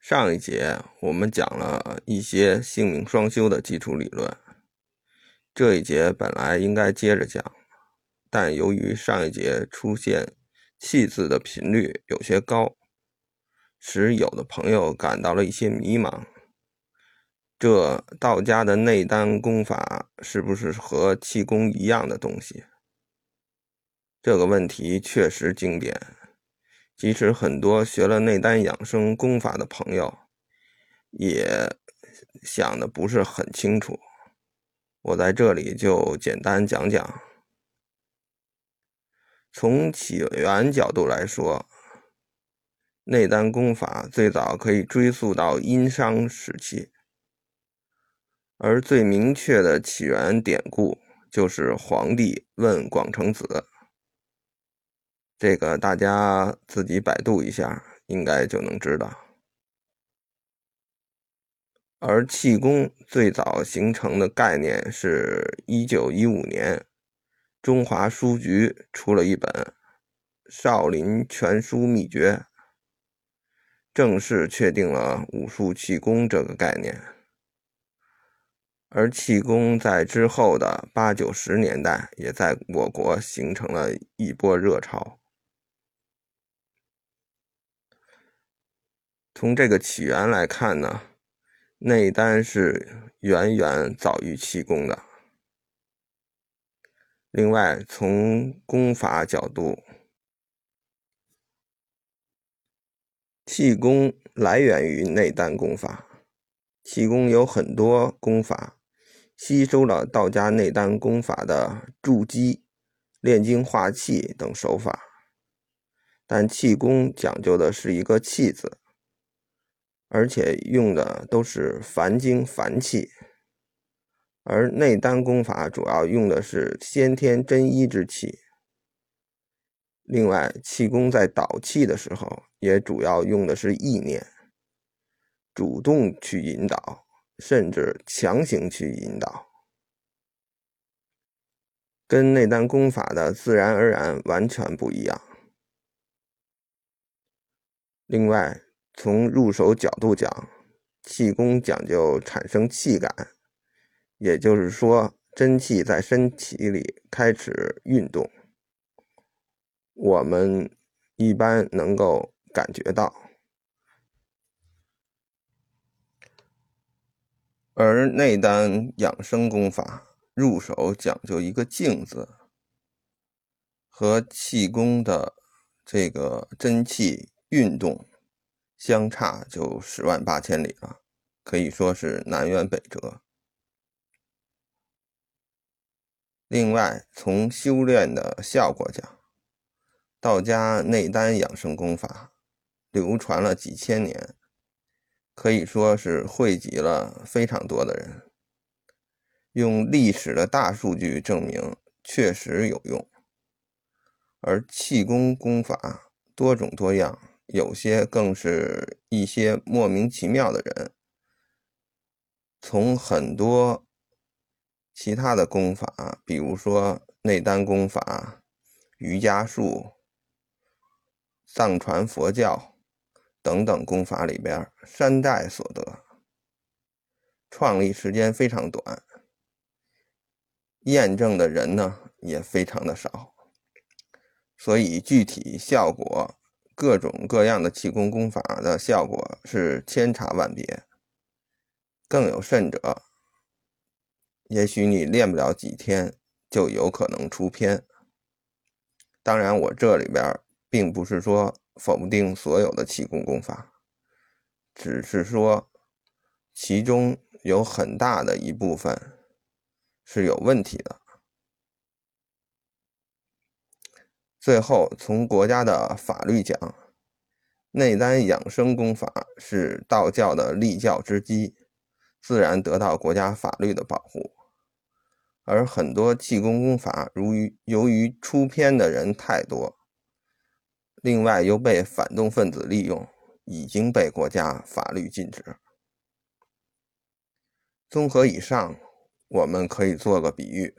上一节我们讲了一些性命双修的基础理论，这一节本来应该接着讲，但由于上一节出现“气”字的频率有些高，使有的朋友感到了一些迷茫。这道家的内丹功法是不是和气功一样的东西？这个问题确实经典。即使很多学了内丹养生功法的朋友，也想的不是很清楚。我在这里就简单讲讲。从起源角度来说，内丹功法最早可以追溯到殷商时期，而最明确的起源典故就是黄帝问广成子。这个大家自己百度一下，应该就能知道。而气功最早形成的概念是一九一五年，中华书局出了一本《少林全书秘诀》，正式确定了武术气功这个概念。而气功在之后的八九十年代，也在我国形成了一波热潮。从这个起源来看呢，内丹是远远早于气功的。另外，从功法角度，气功来源于内丹功法，气功有很多功法吸收了道家内丹功法的筑基、炼精化气等手法，但气功讲究的是一个“气”字。而且用的都是凡精凡气，而内丹功法主要用的是先天真一之气。另外，气功在导气的时候，也主要用的是意念，主动去引导，甚至强行去引导，跟内丹功法的自然而然完全不一样。另外，从入手角度讲，气功讲究产生气感，也就是说，真气在身体里开始运动，我们一般能够感觉到。而内丹养生功法入手讲究一个静字，和气功的这个真气运动。相差就十万八千里了，可以说是南辕北辙。另外，从修炼的效果讲，道家内丹养生功法流传了几千年，可以说是汇集了非常多的人，用历史的大数据证明确实有用。而气功功法多种多样。有些更是一些莫名其妙的人，从很多其他的功法，比如说内丹功法、瑜伽术、藏传佛教等等功法里边山寨所得，创立时间非常短，验证的人呢也非常的少，所以具体效果。各种各样的气功功法的效果是千差万别，更有甚者，也许你练不了几天就有可能出偏。当然，我这里边并不是说否定所有的气功功法，只是说其中有很大的一部分是有问题的。最后，从国家的法律讲，内丹养生功法是道教的立教之基，自然得到国家法律的保护。而很多气功功法，由于由于出偏的人太多，另外又被反动分子利用，已经被国家法律禁止。综合以上，我们可以做个比喻：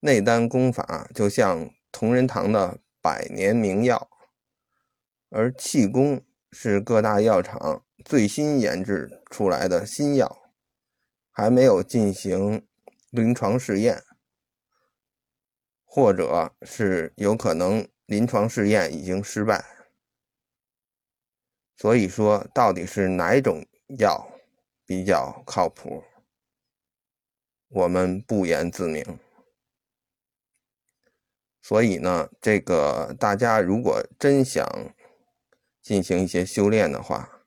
内丹功法就像。同仁堂的百年名药，而气功是各大药厂最新研制出来的新药，还没有进行临床试验，或者是有可能临床试验已经失败。所以说，到底是哪种药比较靠谱，我们不言自明。所以呢，这个大家如果真想进行一些修炼的话，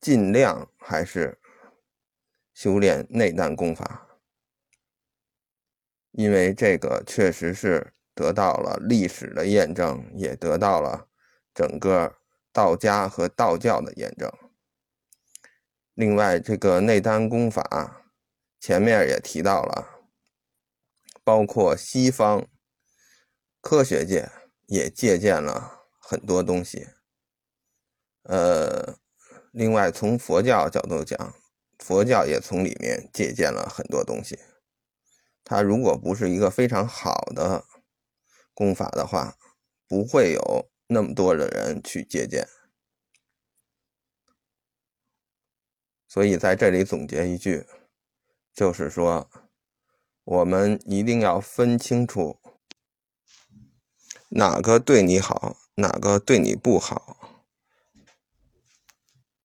尽量还是修炼内丹功法，因为这个确实是得到了历史的验证，也得到了整个道家和道教的验证。另外，这个内丹功法前面也提到了，包括西方。科学界也借鉴了很多东西，呃，另外从佛教角度讲，佛教也从里面借鉴了很多东西。它如果不是一个非常好的功法的话，不会有那么多的人去借鉴。所以在这里总结一句，就是说，我们一定要分清楚。哪个对你好，哪个对你不好，